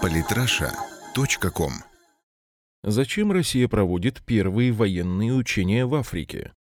Политраша.ком Зачем Россия проводит первые военные учения в Африке?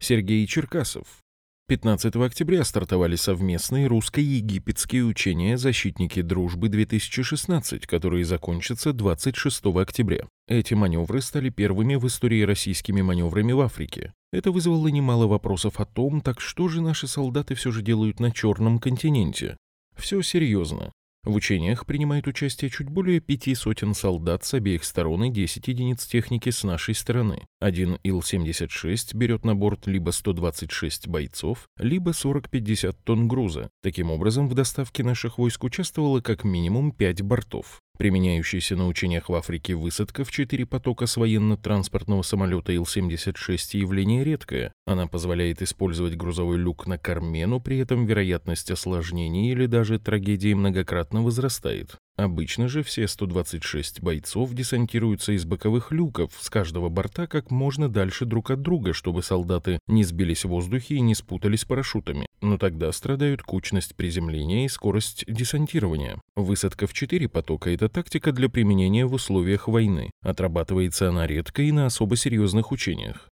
Сергей Черкасов. 15 октября стартовали совместные русско-египетские учения «Защитники дружбы-2016», которые закончатся 26 октября. Эти маневры стали первыми в истории российскими маневрами в Африке. Это вызвало немало вопросов о том, так что же наши солдаты все же делают на Черном континенте. Все серьезно. В учениях принимает участие чуть более пяти сотен солдат с обеих сторон и 10 единиц техники с нашей стороны. Один Ил-76 берет на борт либо 126 бойцов, либо 40-50 тонн груза. Таким образом, в доставке наших войск участвовало как минимум 5 бортов. Применяющаяся на учениях в Африке высадка в четыре потока с военно-транспортного самолета Ил-76 явление редкое. Она позволяет использовать грузовой люк на корме, но при этом вероятность осложнений или даже трагедии многократно возрастает. Обычно же все 126 бойцов десантируются из боковых люков с каждого борта как можно дальше друг от друга, чтобы солдаты не сбились в воздухе и не спутались парашютами. Но тогда страдают кучность приземления и скорость десантирования. Высадка в четыре потока – это тактика для применения в условиях войны. Отрабатывается она редко и на особо серьезных учениях.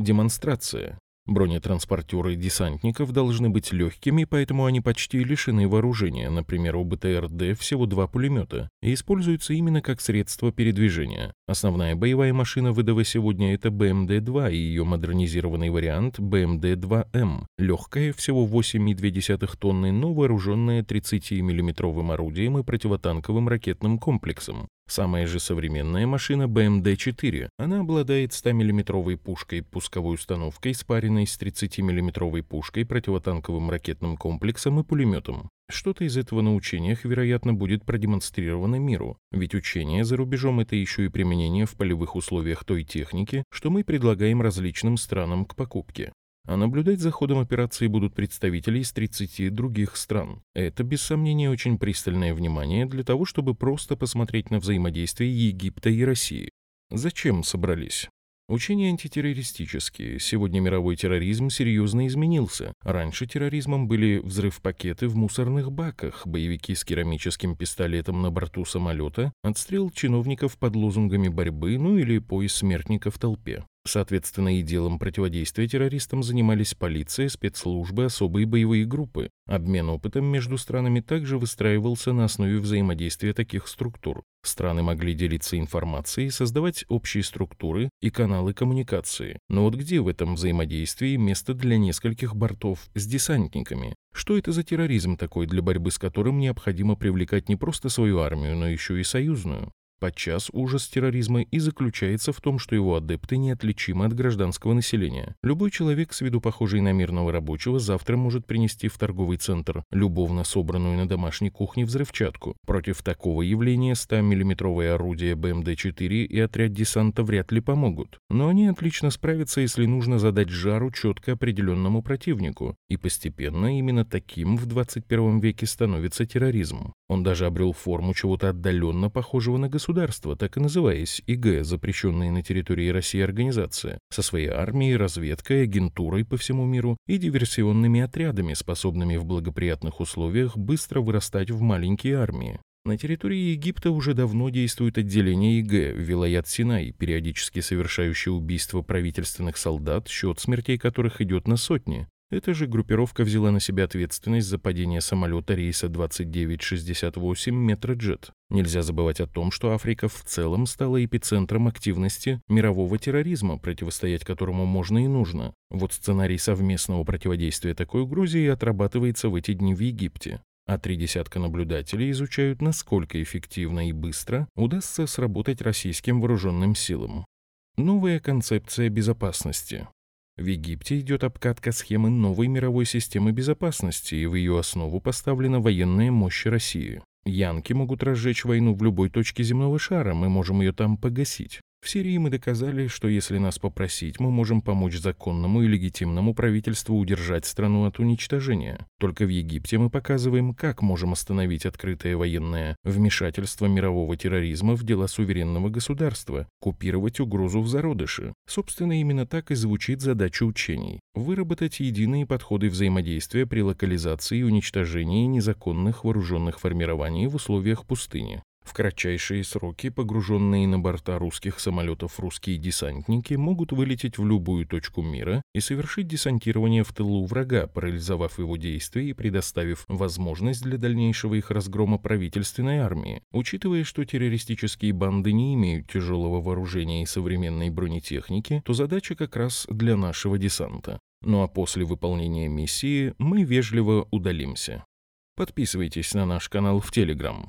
Демонстрация. Бронетранспортеры десантников должны быть легкими, поэтому они почти лишены вооружения, например, у БТРД всего два пулемета, и используются именно как средство передвижения. Основная боевая машина ВДВ сегодня это БМД-2 и ее модернизированный вариант БМД-2М, легкая, всего 8,2 тонны, но вооруженная 30-миллиметровым орудием и противотанковым ракетным комплексом. Самая же современная машина BMD-4. Она обладает 100-мм пушкой пусковой установкой, спаренной с 30-мм пушкой, противотанковым ракетным комплексом и пулеметом. Что-то из этого на учениях, вероятно, будет продемонстрировано миру, ведь учения за рубежом — это еще и применение в полевых условиях той техники, что мы предлагаем различным странам к покупке а наблюдать за ходом операции будут представители из 30 других стран. Это, без сомнения, очень пристальное внимание для того, чтобы просто посмотреть на взаимодействие Египта и России. Зачем собрались? Учения антитеррористические. Сегодня мировой терроризм серьезно изменился. Раньше терроризмом были взрыв-пакеты в мусорных баках, боевики с керамическим пистолетом на борту самолета, отстрел чиновников под лозунгами борьбы, ну или пояс смертника в толпе. Соответственно, и делом противодействия террористам занимались полиция, спецслужбы, особые боевые группы. Обмен опытом между странами также выстраивался на основе взаимодействия таких структур. Страны могли делиться информацией, создавать общие структуры и каналы коммуникации. Но вот где в этом взаимодействии место для нескольких бортов с десантниками? Что это за терроризм такой, для борьбы с которым необходимо привлекать не просто свою армию, но еще и союзную? Подчас ужас терроризма и заключается в том, что его адепты неотличимы от гражданского населения. Любой человек, с виду похожий на мирного рабочего, завтра может принести в торговый центр любовно собранную на домашней кухне взрывчатку. Против такого явления 100-миллиметровые орудия БМД-4 и отряд десанта вряд ли помогут. Но они отлично справятся, если нужно задать жару четко определенному противнику. И постепенно именно таким в 21 веке становится терроризм. Он даже обрел форму чего-то отдаленно похожего на государство государства, так и называясь ИГ, запрещенные на территории России организация, со своей армией, разведкой, агентурой по всему миру и диверсионными отрядами, способными в благоприятных условиях быстро вырастать в маленькие армии. На территории Египта уже давно действует отделение ИГ, Вилаят Синай, периодически совершающее убийства правительственных солдат, счет смертей которых идет на сотни. Эта же группировка взяла на себя ответственность за падение самолета рейса 2968 Метроджет. Нельзя забывать о том, что Африка в целом стала эпицентром активности мирового терроризма, противостоять которому можно и нужно. Вот сценарий совместного противодействия такой угрозе и отрабатывается в эти дни в Египте. А три десятка наблюдателей изучают, насколько эффективно и быстро удастся сработать российским вооруженным силам. Новая концепция безопасности. В Египте идет обкатка схемы новой мировой системы безопасности, и в ее основу поставлена военная мощь России. Янки могут разжечь войну в любой точке земного шара, мы можем ее там погасить. В Сирии мы доказали, что если нас попросить, мы можем помочь законному и легитимному правительству удержать страну от уничтожения. Только в Египте мы показываем, как можем остановить открытое военное вмешательство мирового терроризма в дела суверенного государства, купировать угрозу в зародыше. Собственно, именно так и звучит задача учений – выработать единые подходы взаимодействия при локализации и уничтожении незаконных вооруженных формирований в условиях пустыни. В кратчайшие сроки погруженные на борта русских самолетов русские десантники могут вылететь в любую точку мира и совершить десантирование в тылу врага, парализовав его действия и предоставив возможность для дальнейшего их разгрома правительственной армии. Учитывая, что террористические банды не имеют тяжелого вооружения и современной бронетехники, то задача как раз для нашего десанта. Ну а после выполнения миссии мы вежливо удалимся. Подписывайтесь на наш канал в Телеграм.